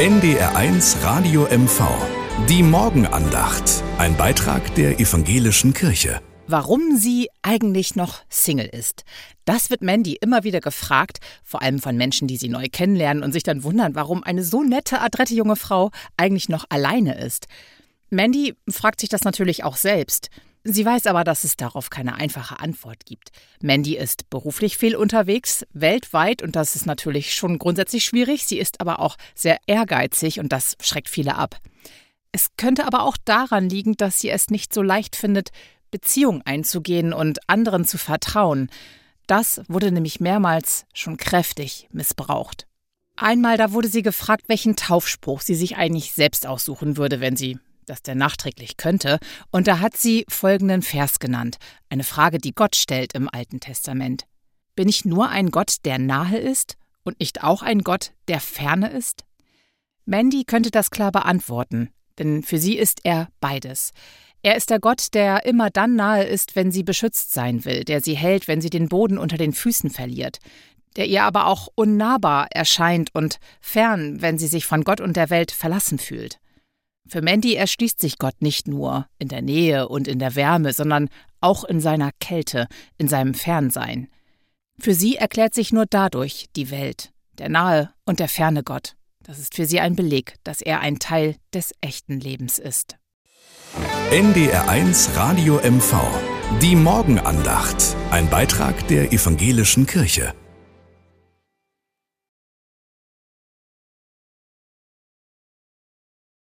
NDR1 Radio MV. Die Morgenandacht. Ein Beitrag der evangelischen Kirche. Warum sie eigentlich noch Single ist. Das wird Mandy immer wieder gefragt, vor allem von Menschen, die sie neu kennenlernen und sich dann wundern, warum eine so nette, adrette junge Frau eigentlich noch alleine ist. Mandy fragt sich das natürlich auch selbst. Sie weiß aber, dass es darauf keine einfache Antwort gibt. Mandy ist beruflich viel unterwegs, weltweit, und das ist natürlich schon grundsätzlich schwierig. Sie ist aber auch sehr ehrgeizig und das schreckt viele ab. Es könnte aber auch daran liegen, dass sie es nicht so leicht findet, Beziehungen einzugehen und anderen zu vertrauen. Das wurde nämlich mehrmals schon kräftig missbraucht. Einmal da wurde sie gefragt, welchen Taufspruch sie sich eigentlich selbst aussuchen würde, wenn sie das der nachträglich könnte, und da hat sie folgenden Vers genannt, eine Frage, die Gott stellt im Alten Testament. Bin ich nur ein Gott, der nahe ist und nicht auch ein Gott, der ferne ist? Mandy könnte das klar beantworten, denn für sie ist er beides. Er ist der Gott, der immer dann nahe ist, wenn sie beschützt sein will, der sie hält, wenn sie den Boden unter den Füßen verliert, der ihr aber auch unnahbar erscheint und fern, wenn sie sich von Gott und der Welt verlassen fühlt. Für Mandy erschließt sich Gott nicht nur in der Nähe und in der Wärme, sondern auch in seiner Kälte, in seinem Fernsein. Für sie erklärt sich nur dadurch die Welt, der nahe und der ferne Gott. Das ist für sie ein Beleg, dass er ein Teil des echten Lebens ist. NDR1 Radio MV. Die Morgenandacht. Ein Beitrag der evangelischen Kirche.